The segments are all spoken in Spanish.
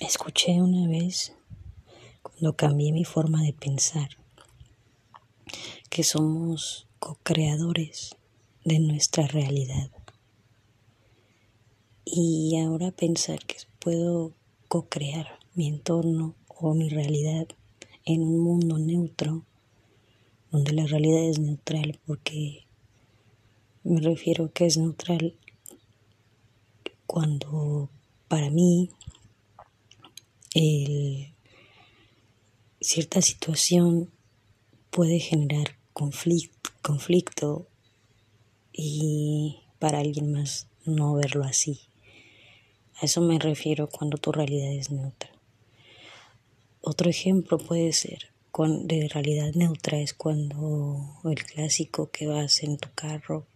Escuché una vez, cuando cambié mi forma de pensar, que somos co-creadores de nuestra realidad. Y ahora pensar que puedo co-crear mi entorno o mi realidad en un mundo neutro, donde la realidad es neutral, porque me refiero que es neutral cuando para mí el, cierta situación puede generar conflicto, y para alguien más no verlo así. A eso me refiero cuando tu realidad es neutra. Otro ejemplo puede ser de realidad neutra es cuando el clásico que vas en tu carro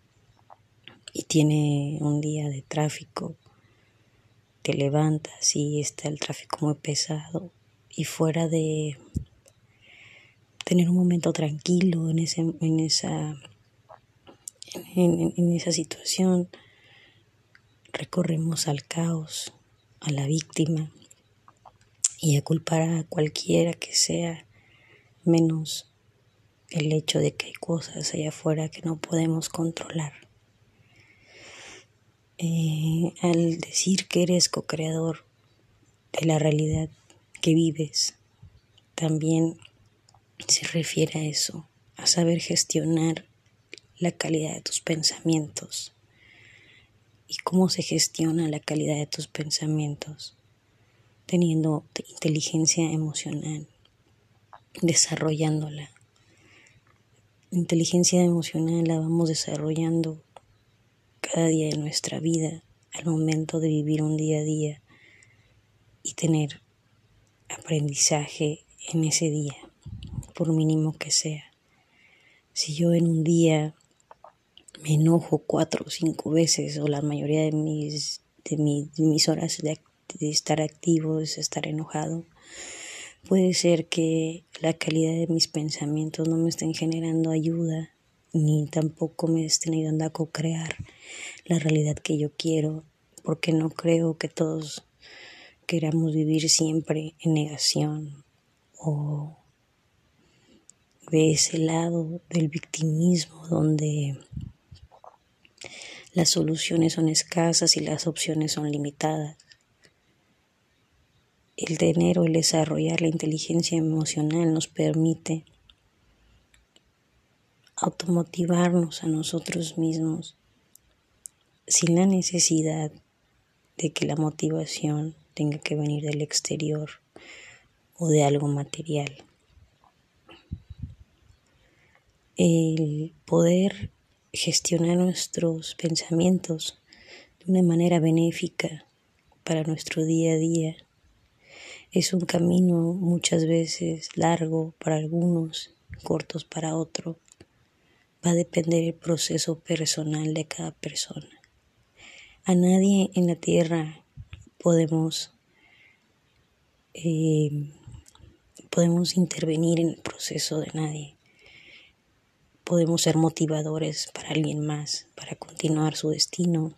y tiene un día de tráfico te levantas y está el tráfico muy pesado y fuera de tener un momento tranquilo en, ese, en, esa, en, esa situación, recorremos al caos, a la víctima y a culpar a cualquiera que sea menos el hecho de que hay cosas allá afuera que no podemos controlar. Eh, al decir que eres co-creador de la realidad que vives, también se refiere a eso, a saber gestionar la calidad de tus pensamientos. ¿Y cómo se gestiona la calidad de tus pensamientos? Teniendo inteligencia emocional, desarrollándola. inteligencia emocional la vamos desarrollando cada día de nuestra vida al momento de vivir un día a día y tener aprendizaje en ese día, por mínimo que sea. Si yo en un día me enojo cuatro o cinco veces o la mayoría de mis, de, mis horas de, de estar activo es estar enojado, puede ser que la calidad de mis pensamientos no me estén generando ayuda ni tampoco me estén ayudando a co-crear la realidad que yo quiero, porque no creo que todos queramos vivir siempre en negación o de ese lado del victimismo donde las soluciones son escasas y las opciones son limitadas. El tener o el desarrollar la inteligencia emocional nos permite automotivarnos a nosotros mismos sin la necesidad de que la motivación tenga que venir del exterior o de algo material. El poder gestionar nuestros pensamientos de una manera benéfica para nuestro día a día es un camino muchas veces largo para algunos, cortos para otros, va a depender el proceso personal de cada persona. A nadie en la tierra podemos eh, podemos intervenir en el proceso de nadie. Podemos ser motivadores para alguien más, para continuar su destino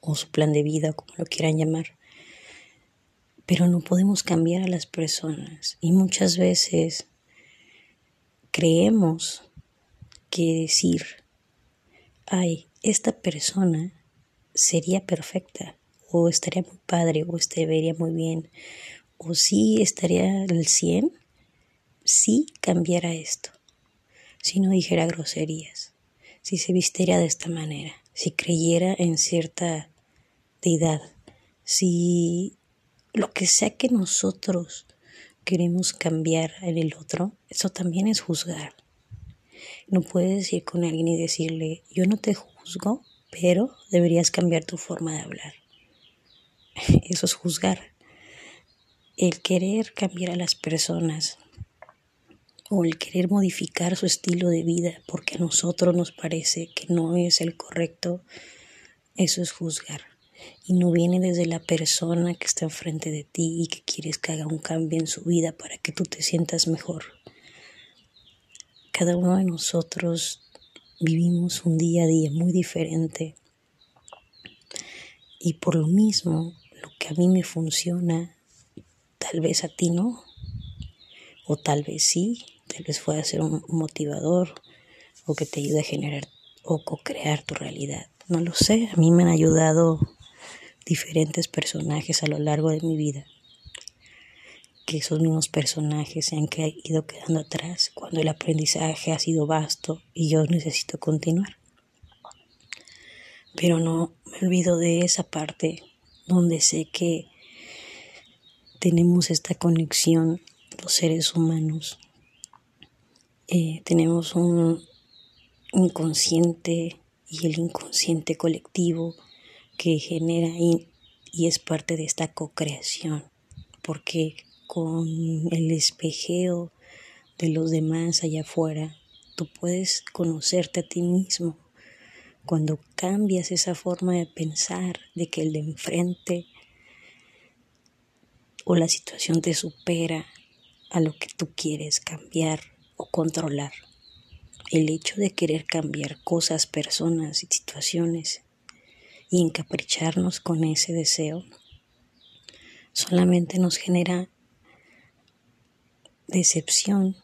o su plan de vida, como lo quieran llamar. Pero no podemos cambiar a las personas y muchas veces creemos que decir, ay, esta persona sería perfecta, o estaría muy padre, o estaría muy bien, o sí estaría al 100 si cambiara esto, si no dijera groserías, si se vistiera de esta manera, si creyera en cierta deidad, si lo que sea que nosotros queremos cambiar en el otro, eso también es juzgar. No puedes ir con alguien y decirle, yo no te juzgo, pero deberías cambiar tu forma de hablar. Eso es juzgar. El querer cambiar a las personas o el querer modificar su estilo de vida porque a nosotros nos parece que no es el correcto, eso es juzgar. Y no viene desde la persona que está enfrente de ti y que quieres que haga un cambio en su vida para que tú te sientas mejor. Cada uno de nosotros vivimos un día a día muy diferente y por lo mismo lo que a mí me funciona tal vez a ti no, o tal vez sí, tal vez pueda ser un motivador o que te ayude a generar o co-crear tu realidad. No lo sé, a mí me han ayudado diferentes personajes a lo largo de mi vida. Que esos mismos personajes se han ido quedando atrás cuando el aprendizaje ha sido vasto y yo necesito continuar. Pero no me olvido de esa parte donde sé que tenemos esta conexión los seres humanos. Eh, tenemos un inconsciente y el inconsciente colectivo que genera y, y es parte de esta co-creación, porque con el espejeo de los demás allá afuera, tú puedes conocerte a ti mismo. Cuando cambias esa forma de pensar de que el de enfrente o la situación te supera a lo que tú quieres cambiar o controlar. El hecho de querer cambiar cosas, personas y situaciones y encapricharnos con ese deseo solamente nos genera decepción,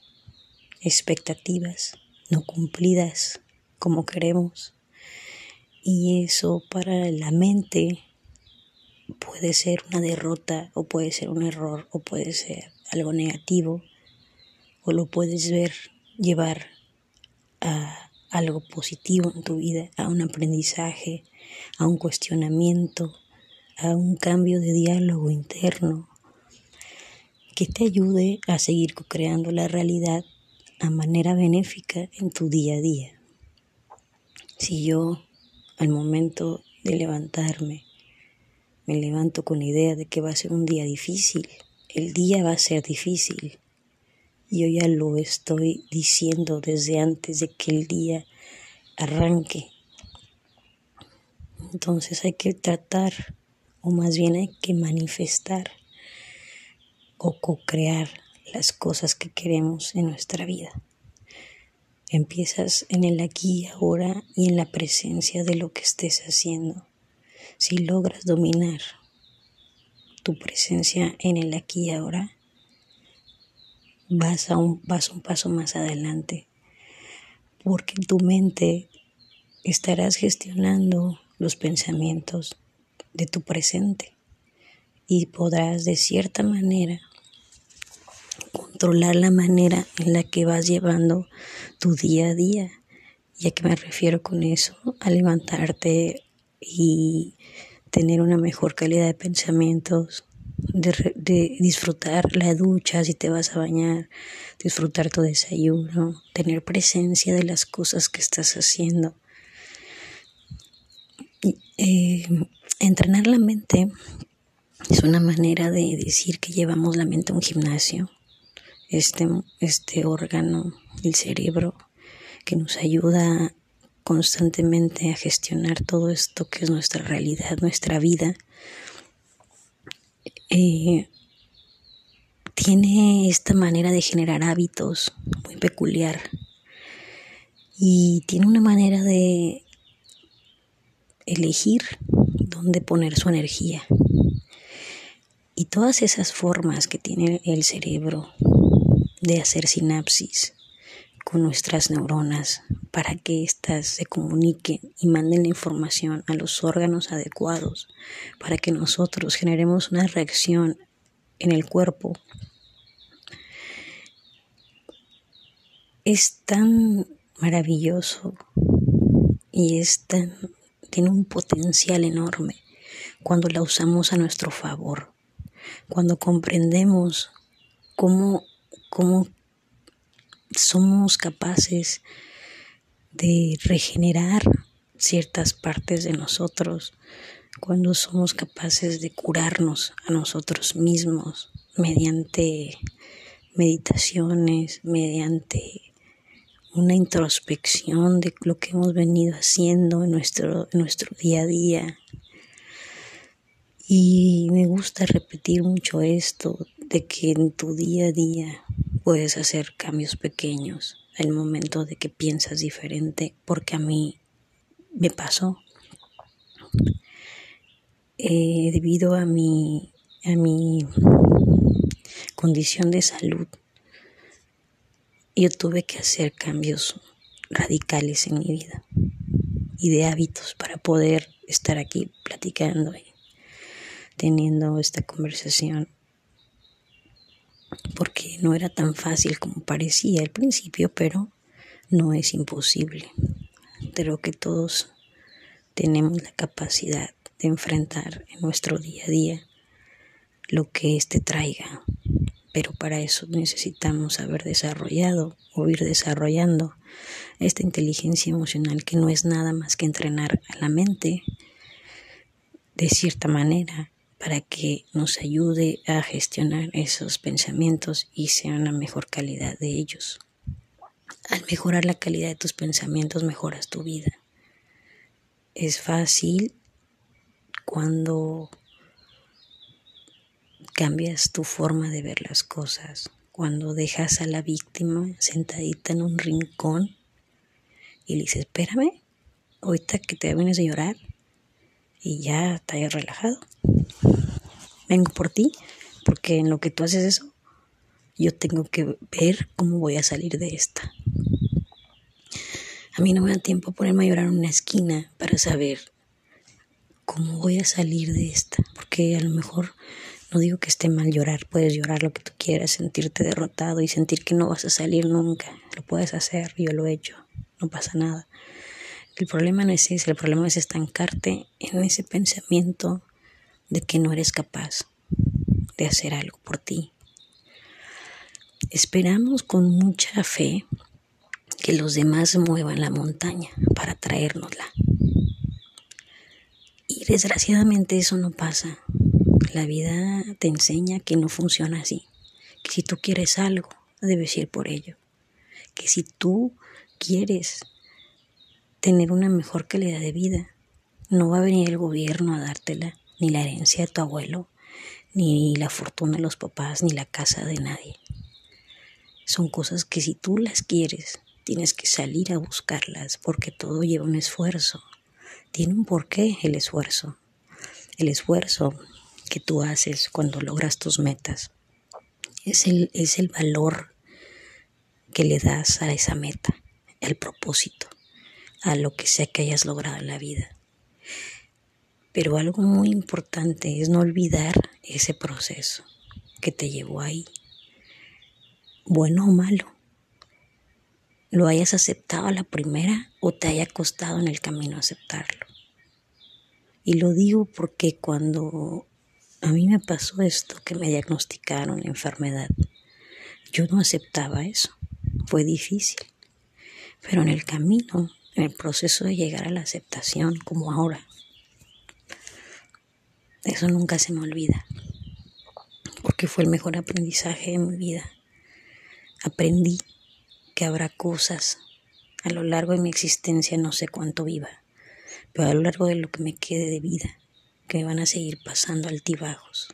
expectativas no cumplidas como queremos. Y eso para la mente puede ser una derrota o puede ser un error o puede ser algo negativo o lo puedes ver llevar a algo positivo en tu vida, a un aprendizaje, a un cuestionamiento, a un cambio de diálogo interno que te ayude a seguir creando la realidad a manera benéfica en tu día a día. Si yo al momento de levantarme me levanto con la idea de que va a ser un día difícil, el día va a ser difícil. Yo ya lo estoy diciendo desde antes de que el día arranque. Entonces hay que tratar, o más bien hay que manifestar o co-crear las cosas que queremos en nuestra vida. Empiezas en el aquí y ahora y en la presencia de lo que estés haciendo. Si logras dominar tu presencia en el aquí y ahora, vas a un, vas un paso más adelante, porque en tu mente estarás gestionando los pensamientos de tu presente y podrás de cierta manera controlar la manera en la que vas llevando tu día a día. ¿Y a qué me refiero con eso? A levantarte y tener una mejor calidad de pensamientos, de, disfrutar la ducha si te vas a bañar, disfrutar tu desayuno, tener presencia de las cosas que estás haciendo. Eh, entrenar la mente es una manera de decir que llevamos la mente a un gimnasio, este, este órgano, el cerebro, que nos ayuda constantemente a gestionar todo esto que es nuestra realidad, nuestra vida, eh, tiene esta manera de generar hábitos muy peculiar y tiene una manera de elegir dónde poner su energía. Y todas esas formas que tiene el cerebro de hacer sinapsis con nuestras neuronas para que éstas se comuniquen y manden la información a los órganos adecuados, para que nosotros generemos una reacción en el cuerpo. Es tan maravilloso y es tan, tiene un potencial enorme cuando la usamos a nuestro favor, cuando comprendemos cómo, cómo somos capaces de regenerar ciertas partes de nosotros, cuando somos capaces de curarnos a nosotros mismos mediante meditaciones, mediante una introspección de lo que hemos venido haciendo en nuestro, en nuestro día a día. Y me gusta repetir mucho esto, de que en tu día a día puedes hacer cambios pequeños el momento de que piensas diferente, porque a mí me pasó. Eh, debido a mi, a mi condición de salud, yo tuve que hacer cambios radicales en mi vida y de hábitos para poder estar aquí platicando teniendo esta conversación porque no era tan fácil como parecía al principio, pero no es imposible. Creo que todos tenemos la capacidad de enfrentar en nuestro día a día lo que éste traiga, pero para eso necesitamos haber desarrollado o ir desarrollando esta inteligencia emocional que no es nada más que entrenar a la mente de cierta manera para que nos ayude a gestionar esos pensamientos y sea una mejor calidad de ellos. Al mejorar la calidad de tus pensamientos mejoras tu vida. Es fácil cuando cambias tu forma de ver las cosas, cuando dejas a la víctima sentadita en un rincón y le dices, espérame, ahorita que te vienes a llorar y ya estás relajado. Vengo por ti, porque en lo que tú haces eso, yo tengo que ver cómo voy a salir de esta. A mí no me da tiempo ponerme a llorar en una esquina para saber cómo voy a salir de esta, porque a lo mejor no digo que esté mal llorar, puedes llorar lo que tú quieras, sentirte derrotado y sentir que no vas a salir nunca, lo puedes hacer, yo lo he hecho, no pasa nada. El problema no es ese, el problema es estancarte en ese pensamiento de que no eres capaz de hacer algo por ti. Esperamos con mucha fe que los demás muevan la montaña para traérnosla. Y desgraciadamente eso no pasa. La vida te enseña que no funciona así. Que si tú quieres algo, debes ir por ello. Que si tú quieres tener una mejor calidad de vida. No va a venir el gobierno a dártela, ni la herencia de tu abuelo, ni la fortuna de los papás, ni la casa de nadie. Son cosas que si tú las quieres, tienes que salir a buscarlas, porque todo lleva un esfuerzo. Tiene un porqué el esfuerzo. El esfuerzo que tú haces cuando logras tus metas es el, es el valor que le das a esa meta, el propósito a lo que sea que hayas logrado en la vida. Pero algo muy importante es no olvidar ese proceso que te llevó ahí, bueno o malo. Lo hayas aceptado a la primera o te haya costado en el camino aceptarlo. Y lo digo porque cuando a mí me pasó esto, que me diagnosticaron la enfermedad, yo no aceptaba eso. Fue difícil. Pero en el camino en el proceso de llegar a la aceptación como ahora. Eso nunca se me olvida, porque fue el mejor aprendizaje de mi vida. Aprendí que habrá cosas a lo largo de mi existencia, no sé cuánto viva, pero a lo largo de lo que me quede de vida, que me van a seguir pasando altibajos,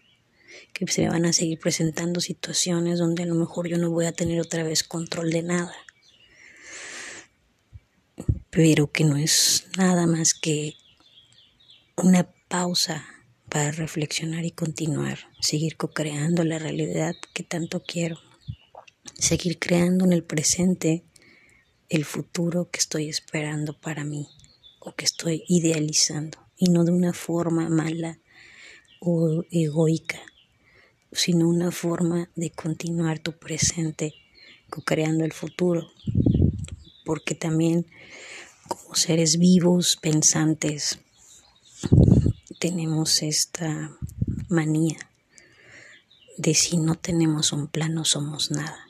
que se van a seguir presentando situaciones donde a lo mejor yo no voy a tener otra vez control de nada pero que no es nada más que una pausa para reflexionar y continuar, seguir co-creando la realidad que tanto quiero, seguir creando en el presente el futuro que estoy esperando para mí o que estoy idealizando y no de una forma mala o egoica, sino una forma de continuar tu presente co-creando el futuro, porque también como seres vivos, pensantes, tenemos esta manía de si no tenemos un plan no somos nada,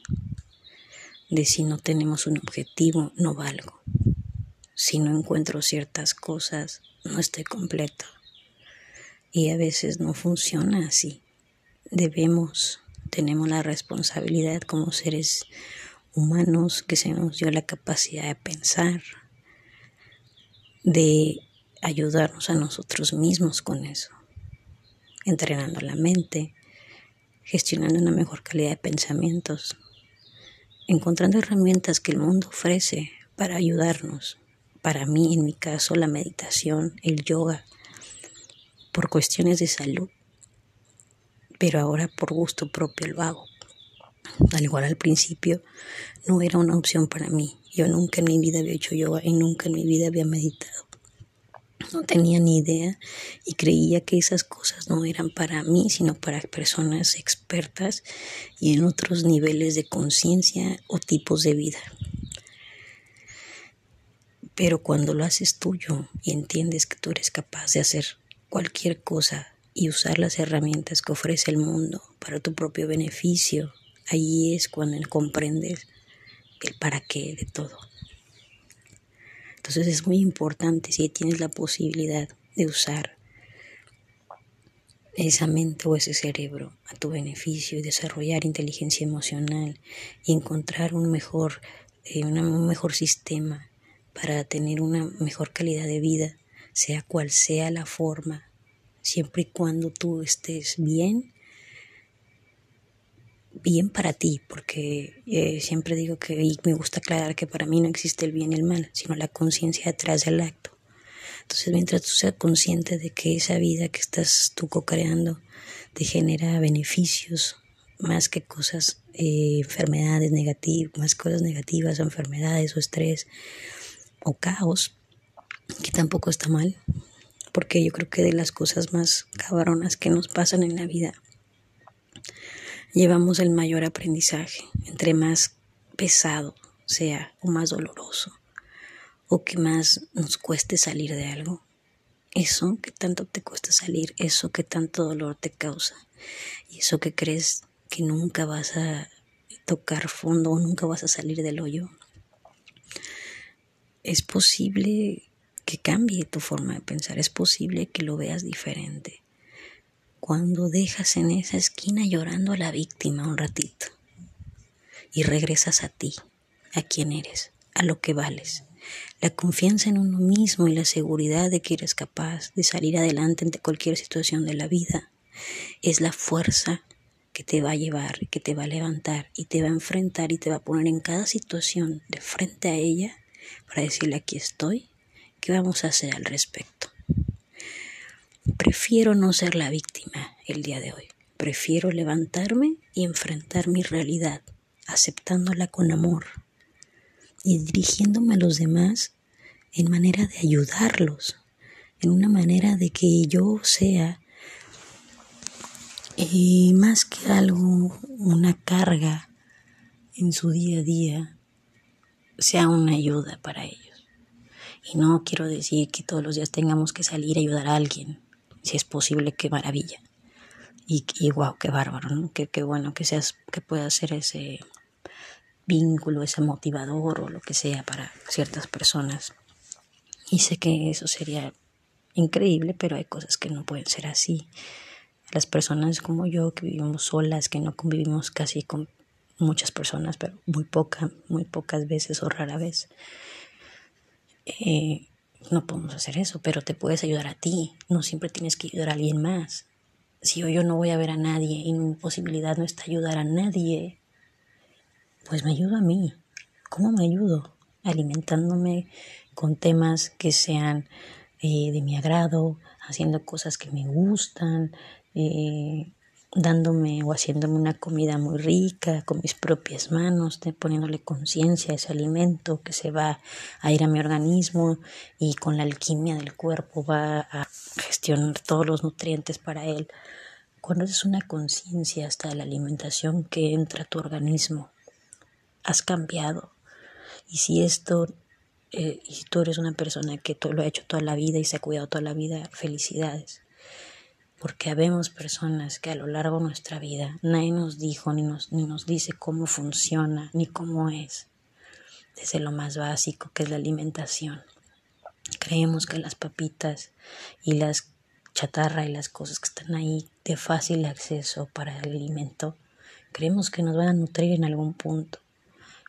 de si no tenemos un objetivo no valgo, si no encuentro ciertas cosas no estoy completo. Y a veces no funciona así. Debemos, tenemos la responsabilidad como seres humanos que se nos dio la capacidad de pensar, de ayudarnos a nosotros mismos con eso, entrenando la mente, gestionando una mejor calidad de pensamientos, encontrando herramientas que el mundo ofrece para ayudarnos. Para mí, en mi caso, la meditación, el yoga, por cuestiones de salud, pero ahora por gusto propio lo hago, al igual al principio, no era una opción para mí. Yo nunca en mi vida había hecho yoga y nunca en mi vida había meditado. No tenía ni idea y creía que esas cosas no eran para mí, sino para personas expertas y en otros niveles de conciencia o tipos de vida. Pero cuando lo haces tuyo y entiendes que tú eres capaz de hacer cualquier cosa y usar las herramientas que ofrece el mundo para tu propio beneficio, ahí es cuando comprendes el para qué de todo. Entonces es muy importante si tienes la posibilidad de usar esa mente o ese cerebro a tu beneficio y desarrollar inteligencia emocional y encontrar un mejor, eh, un mejor sistema para tener una mejor calidad de vida, sea cual sea la forma, siempre y cuando tú estés bien, bien para ti, porque eh, siempre digo que, y me gusta aclarar que para mí no existe el bien y el mal, sino la conciencia detrás del acto. Entonces, mientras tú seas consciente de que esa vida que estás tú co-creando te genera beneficios más que cosas, eh, enfermedades negativas, más cosas negativas enfermedades o estrés, o caos, que tampoco está mal, porque yo creo que de las cosas más cabronas que nos pasan en la vida, llevamos el mayor aprendizaje, entre más pesado sea o más doloroso, o que más nos cueste salir de algo. Eso que tanto te cuesta salir, eso que tanto dolor te causa, y eso que crees que nunca vas a tocar fondo o nunca vas a salir del hoyo, es posible que cambie tu forma de pensar, es posible que lo veas diferente. Cuando dejas en esa esquina llorando a la víctima un ratito y regresas a ti, a quien eres, a lo que vales. La confianza en uno mismo y la seguridad de que eres capaz de salir adelante ante cualquier situación de la vida es la fuerza que te va a llevar, que te va a levantar y te va a enfrentar y te va a poner en cada situación de frente a ella para decirle aquí estoy, ¿qué vamos a hacer al respecto? Prefiero no ser la víctima el día de hoy. Prefiero levantarme y enfrentar mi realidad, aceptándola con amor y dirigiéndome a los demás en manera de ayudarlos, en una manera de que yo sea eh, más que algo, una carga en su día a día, sea una ayuda para ellos. Y no quiero decir que todos los días tengamos que salir a ayudar a alguien. Si es posible, qué maravilla. Y, y wow, qué bárbaro, ¿no? Qué, qué bueno que seas, que pueda ser ese vínculo, ese motivador o lo que sea para ciertas personas. Y sé que eso sería increíble, pero hay cosas que no pueden ser así. Las personas como yo que vivimos solas, que no convivimos casi con muchas personas, pero muy poca, muy pocas veces o rara vez. Eh, no podemos hacer eso, pero te puedes ayudar a ti. No siempre tienes que ayudar a alguien más. Si yo, no voy a ver a nadie y mi posibilidad no está ayudar a nadie, pues me ayudo a mí. ¿Cómo me ayudo? Alimentándome con temas que sean eh, de mi agrado, haciendo cosas que me gustan, eh, dándome o haciéndome una comida muy rica con mis propias manos, poniéndole conciencia a ese alimento que se va a ir a mi organismo y con la alquimia del cuerpo va a gestionar todos los nutrientes para él. Cuando es una conciencia hasta la alimentación que entra a tu organismo, has cambiado. Y si esto, eh, y tú eres una persona que todo lo ha hecho toda la vida y se ha cuidado toda la vida, felicidades porque habemos personas que a lo largo de nuestra vida nadie nos dijo ni nos, ni nos dice cómo funciona ni cómo es, desde lo más básico que es la alimentación. Creemos que las papitas y las chatarra y las cosas que están ahí de fácil acceso para el alimento, creemos que nos van a nutrir en algún punto,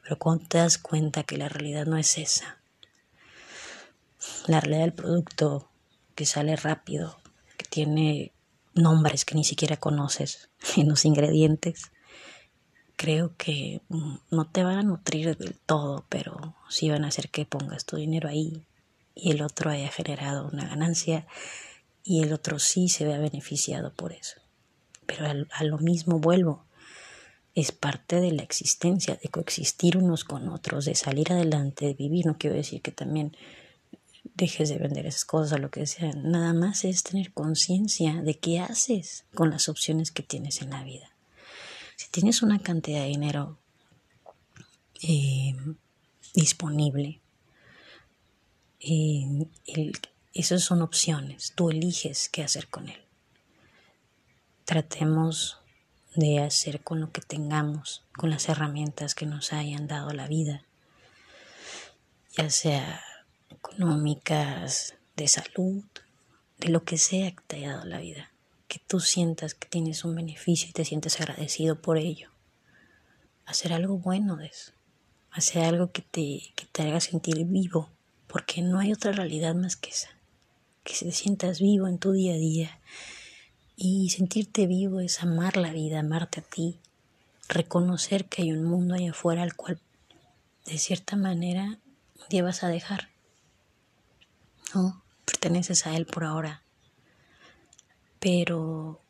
pero cuando te das cuenta que la realidad no es esa, la realidad del producto que sale rápido, que tiene nombres que ni siquiera conoces en los ingredientes, creo que mm, no te van a nutrir del todo, pero sí van a hacer que pongas tu dinero ahí y el otro haya generado una ganancia y el otro sí se vea beneficiado por eso. Pero a, lo mismo vuelvo. es parte de la existencia, de coexistir unos con otros, de salir adelante, de vivir. No quiero decir que también dejes de vender esas cosas, lo que sea. Nada más es tener conciencia de qué haces con las opciones que tienes en la vida. Si tienes una cantidad de dinero eh, disponible, eh, esas son opciones. Tú eliges qué hacer con él. Tratemos de hacer con lo que tengamos, con las herramientas que nos hayan dado la vida, ya sea económicas, de salud, de lo que sea que te haya dado la vida, que tú sientas que tienes un beneficio y te sientes agradecido por ello. Hacer algo bueno de eso, hacer algo que te, que te haga sentir vivo, porque no hay otra realidad más que esa, que te sientas vivo en tu día a día y sentirte vivo es amar la vida, amarte a ti, reconocer que hay un mundo allá afuera al cual de cierta manera un día vas a dejar. Perteneces a él por ahora. Pero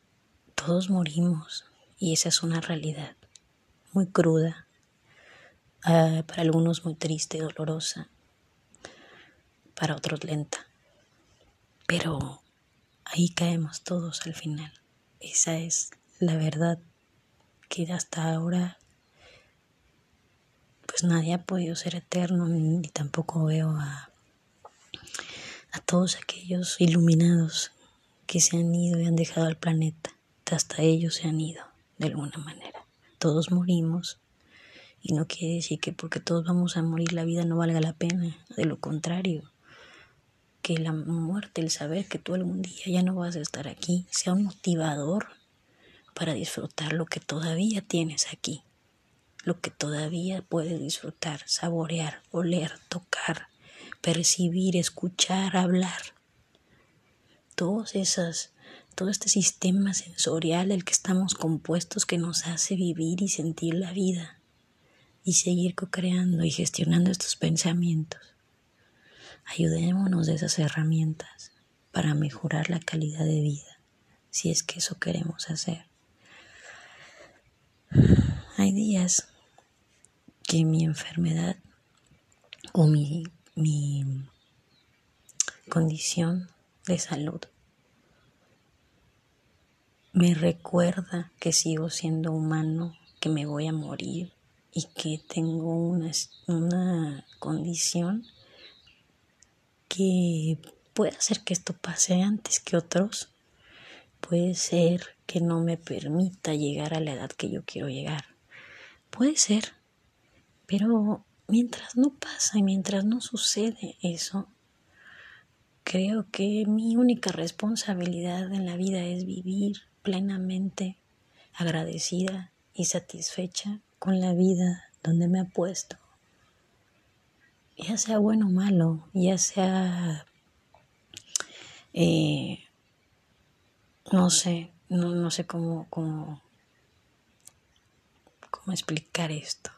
todos morimos y esa es una realidad muy cruda, ah, para algunos muy triste, dolorosa, para otros lenta. Pero ahí caemos todos al final. Esa es la verdad que hasta ahora pues nadie ha podido ser eterno ni tampoco veo a, a todos aquellos iluminados que se han ido y han dejado al planeta. Hasta ellos se han ido de alguna manera. Todos morimos y no quiere decir que porque todos vamos a morir la vida no valga la pena. De lo contrario, que la muerte, el saber que tú algún día ya no vas a estar aquí, sea un motivador para disfrutar lo que todavía tienes aquí, lo que todavía puedes disfrutar, saborear, oler, tocar, percibir, escuchar, hablar. Todos esas, todo este sistema sensorial del que estamos compuestos que nos hace vivir y sentir la vida y seguir co-creando y gestionando estos pensamientos. Ayudémonos de esas herramientas para mejorar la calidad de vida, si es que eso queremos hacer. Hay días que mi enfermedad o mi, mi condición de salud me recuerda que sigo siendo humano, que me voy a morir y que tengo una, una condición que puede hacer que esto pase antes que otros, puede ser que no me permita llegar a la edad que yo quiero llegar. Puede ser, pero mientras no pasa y mientras no sucede eso, creo que mi única responsabilidad en la vida es vivir plenamente agradecida y satisfecha con la vida donde me ha puesto ya sea bueno o malo, ya sea, eh, no sé, no, sé cómo, cómo, cómo explicar esto.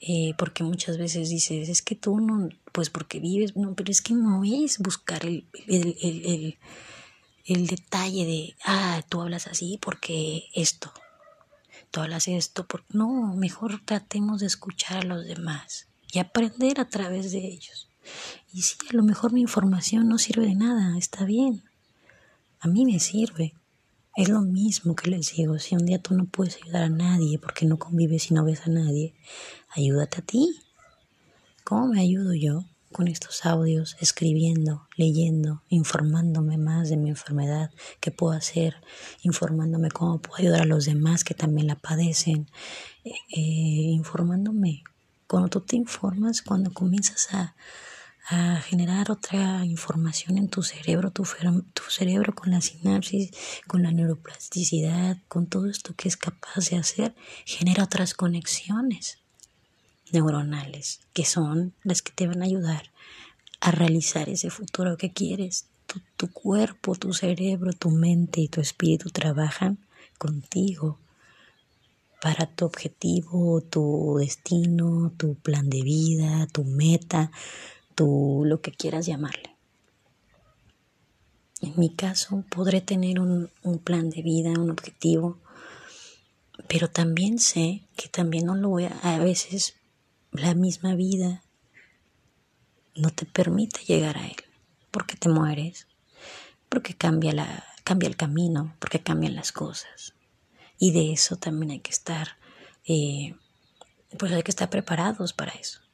Eh, porque muchas veces dices, es que tú no, pues porque vives, no, pero es que no es buscar el, el, el, el detalle de, ah, tú hablas así porque esto, tú hablas esto, porque no, mejor tratemos de escuchar a los demás y aprender a través de ellos. Y si a lo mejor mi información no sirve de nada, está bien. A mí me sirve. Es lo mismo que les digo, si un día tú no puedes ayudar a nadie porque no convives y no ves a nadie, ayúdate a ti. ¿Cómo me ayudo yo? Con estos audios, escribiendo, leyendo, informándome más de mi enfermedad, qué puedo hacer, informándome cómo puedo ayudar a los demás que también la padecen, eh, eh, informándome cuando tú te informas, cuando comienzas a, generar otra información en tu cerebro, tu, tu cerebro con la sinapsis, con la neuroplasticidad, con todo esto que es capaz de hacer, genera otras conexiones neuronales que son las que te van a ayudar a realizar ese futuro que quieres. Tu, tu cuerpo, tu cerebro, tu mente y tu espíritu trabajan contigo para tu objetivo, tu destino, tu plan de vida, tu meta, tu lo que quieras llamarle. En mi caso, podré tener un, un plan de vida, un objetivo, Pero también sé que también no lo voy a, a veces la misma vida no te permite llegar a él, porque te mueres, porque cambia la cambia el camino, porque cambian las cosas. Y de eso también hay que estar, eh, pues hay que estar preparados para eso.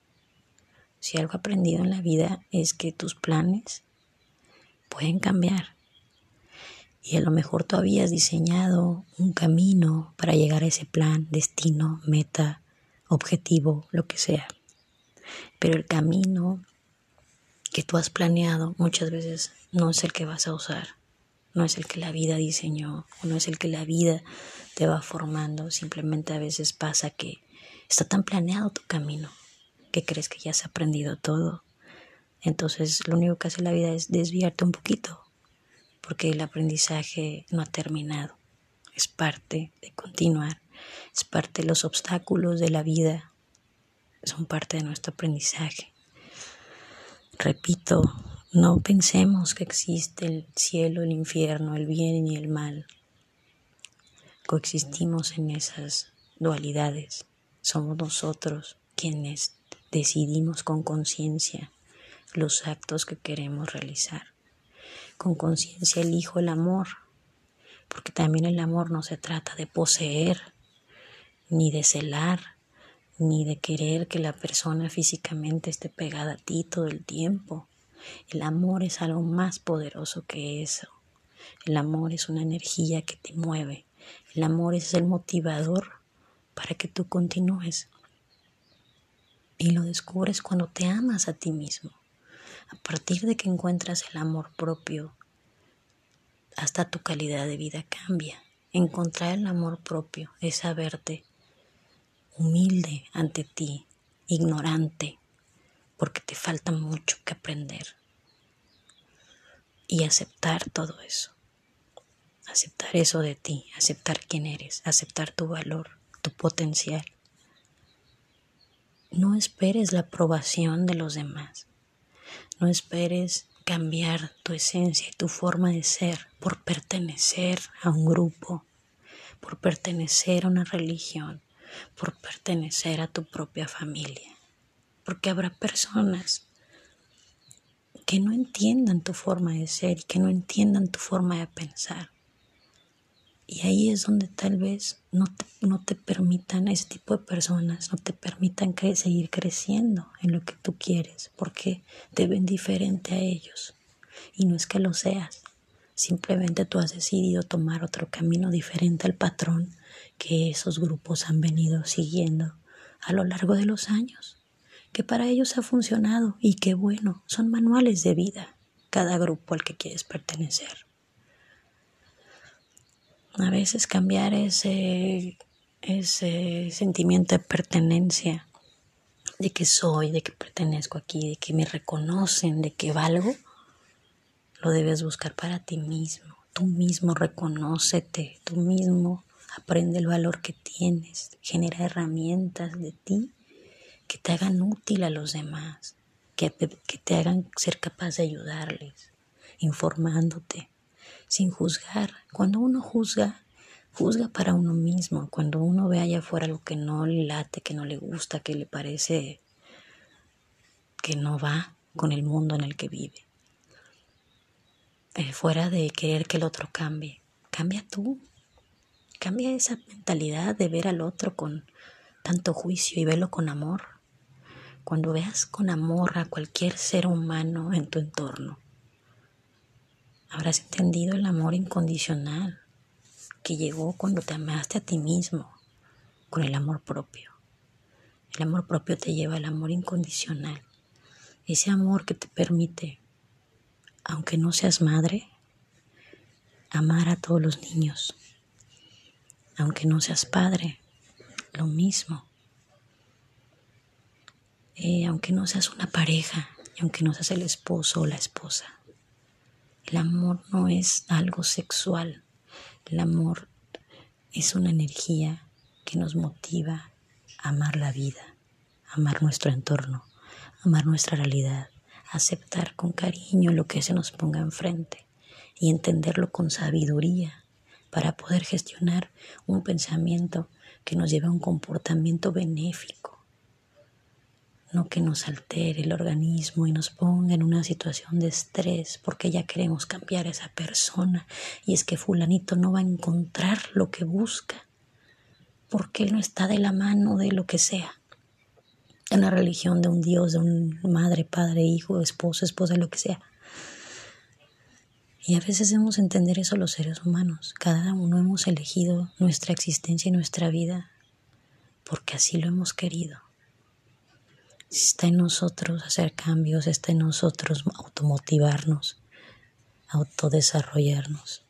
Si algo aprendido en la vida es que tus planes pueden cambiar. Y a lo mejor tú habías diseñado un camino para llegar a ese plan, destino, meta, objetivo, lo que sea. Pero el camino que tú has planeado muchas veces no es el que vas a usar no es el que la vida diseñó, no es el que la vida te va formando, simplemente a veces pasa que está tan planeado tu camino que crees que ya has aprendido todo. Entonces lo único que hace la vida es desviarte un poquito, porque el aprendizaje no ha terminado, es parte de continuar, es parte de los obstáculos de la vida, son parte de nuestro aprendizaje. Repito, no pensemos que existe el cielo, el infierno, el bien y el mal. Coexistimos en esas dualidades. Somos nosotros quienes decidimos con conciencia los actos que queremos realizar. Con conciencia elijo el amor, porque también el amor no se trata de poseer, ni de celar, ni de querer que la persona físicamente esté pegada a ti todo el tiempo el amor es algo más poderoso que eso. El amor es una energía que te mueve. El amor es el motivador para que tú continúes. Y lo descubres cuando te amas a ti mismo. A partir de que encuentras el amor propio, hasta tu calidad de vida cambia. Encontrar el amor propio es saberte humilde ante ti, ignorante, porque te falta mucho que aprender. Y aceptar todo eso. Aceptar eso de ti, aceptar quién eres, aceptar tu valor, tu potencial. No esperes la aprobación de los demás. No esperes cambiar tu esencia y tu forma de ser por pertenecer a un grupo, por pertenecer a una religión, por pertenecer a tu propia familia porque habrá personas que no entiendan tu forma de ser y que no entiendan tu forma de pensar. Y ahí es donde tal vez no te, no te permitan, ese tipo de personas, no te permitan seguir creciendo en lo que tú quieres, porque te ven diferente a ellos. Y no es que lo seas, simplemente tú has decidido tomar otro camino diferente al patrón que esos grupos han venido siguiendo a lo largo de los años que para ellos ha funcionado y qué bueno, son manuales de vida, cada grupo al que quieres pertenecer. A veces cambiar ese, ese sentimiento de pertenencia, de que soy, de que pertenezco aquí, de que me reconocen, de que valgo, lo debes buscar para ti mismo. Tú mismo reconócete, tú mismo aprende el valor que tienes, genera herramientas de ti que te hagan útil a los demás, que, que te hagan ser capaz de ayudarles, informándote, sin juzgar. Cuando uno juzga, juzga para uno mismo. Cuando uno ve allá afuera algo que no le late, que no le gusta, que le parece que no va con el mundo en el que vive. Eh, fuera de querer que el otro cambie, cambia tú. Cambia esa mentalidad de ver al otro con tanto juicio y verlo con amor. Cuando veas con amor a cualquier ser humano en tu entorno, habrás entendido el amor incondicional que llegó cuando te amaste a ti mismo con el amor propio. El amor propio te lleva al amor incondicional. Ese amor que te permite, aunque no seas madre, amar a todos los niños. Aunque no seas padre, lo mismo. Eh, aunque no seas una pareja y aunque no seas el esposo o la esposa. El amor no es algo sexual, el amor es una energía que nos motiva a amar la vida, amar nuestro entorno, amar nuestra realidad, aceptar con cariño lo que se nos ponga enfrente y entenderlo con sabiduría para poder gestionar un pensamiento que nos lleve a un comportamiento benéfico, no que nos altere el organismo y nos ponga en una situación de estrés porque ya queremos cambiar a esa persona y es que fulanito no va a encontrar lo que busca porque él no está de la mano de lo que sea. En la religión de un Dios, de un madre, padre, hijo, esposo, esposa, lo que sea. Y a veces debemos entender eso los seres humanos. Cada uno hemos elegido nuestra existencia y nuestra vida porque así lo hemos querido. Está en nosotros hacer cambios, está en nosotros automotivarnos, autodesarrollarnos.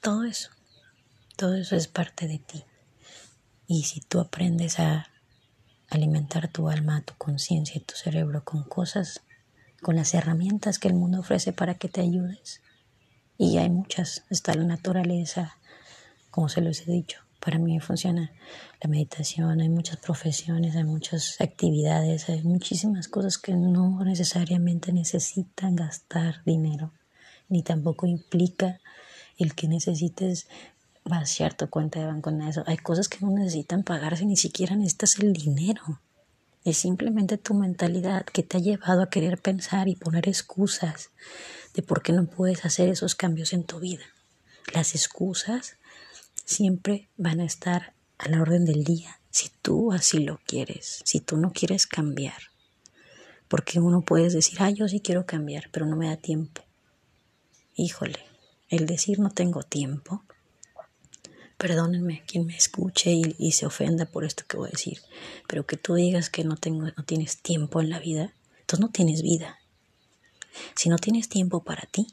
Todo eso, todo eso es parte de ti. Y si tú aprendes a alimentar tu alma, tu conciencia y tu cerebro con cosas con las herramientas que el mundo ofrece para que te ayudes. Y hay muchas, está la naturaleza, como se los he dicho. Para mí funciona la meditación, hay muchas profesiones, hay muchas actividades, hay muchísimas cosas que no necesariamente necesitan gastar dinero, ni tampoco implica el que necesites vaciar tu cuenta de banco en eso. Hay cosas que no necesitan pagarse, ni siquiera necesitas el dinero. Es simplemente tu mentalidad que te ha llevado a querer pensar y poner excusas de por qué no puedes hacer esos cambios en tu vida. Las excusas siempre van a estar a la orden del día si tú así lo quieres, si tú no quieres cambiar. Porque uno puede decir, ah, yo sí quiero cambiar, pero no me da tiempo. Híjole, el decir no tengo tiempo perdónenme quien me escuche y, se ofenda por esto que voy a decir, pero que tú digas que no, tengo, no tienes tiempo en la vida, entonces no tienes vida. Si no tienes tiempo para ti,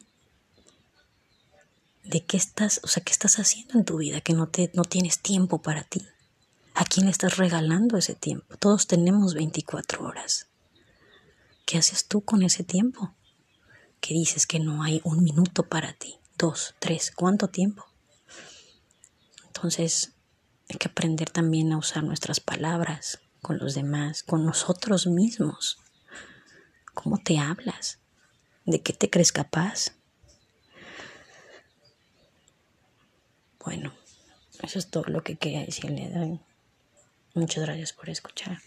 ¿de qué estás, o sea, qué estás haciendo en tu vida que no, te, no tienes tiempo para ti? ¿A quién le estás regalando ese tiempo? Todos tenemos 24 horas. ¿Qué haces tú con ese tiempo? ¿Qué dices que no hay un minuto para ti? Dos, tres, ¿cuánto tiempo? Entonces hay que aprender también a usar nuestras palabras con los demás, con nosotros mismos. ¿Cómo te hablas? ¿De qué te crees capaz? Bueno, eso es todo lo que quería decirle. Muchas gracias por escuchar.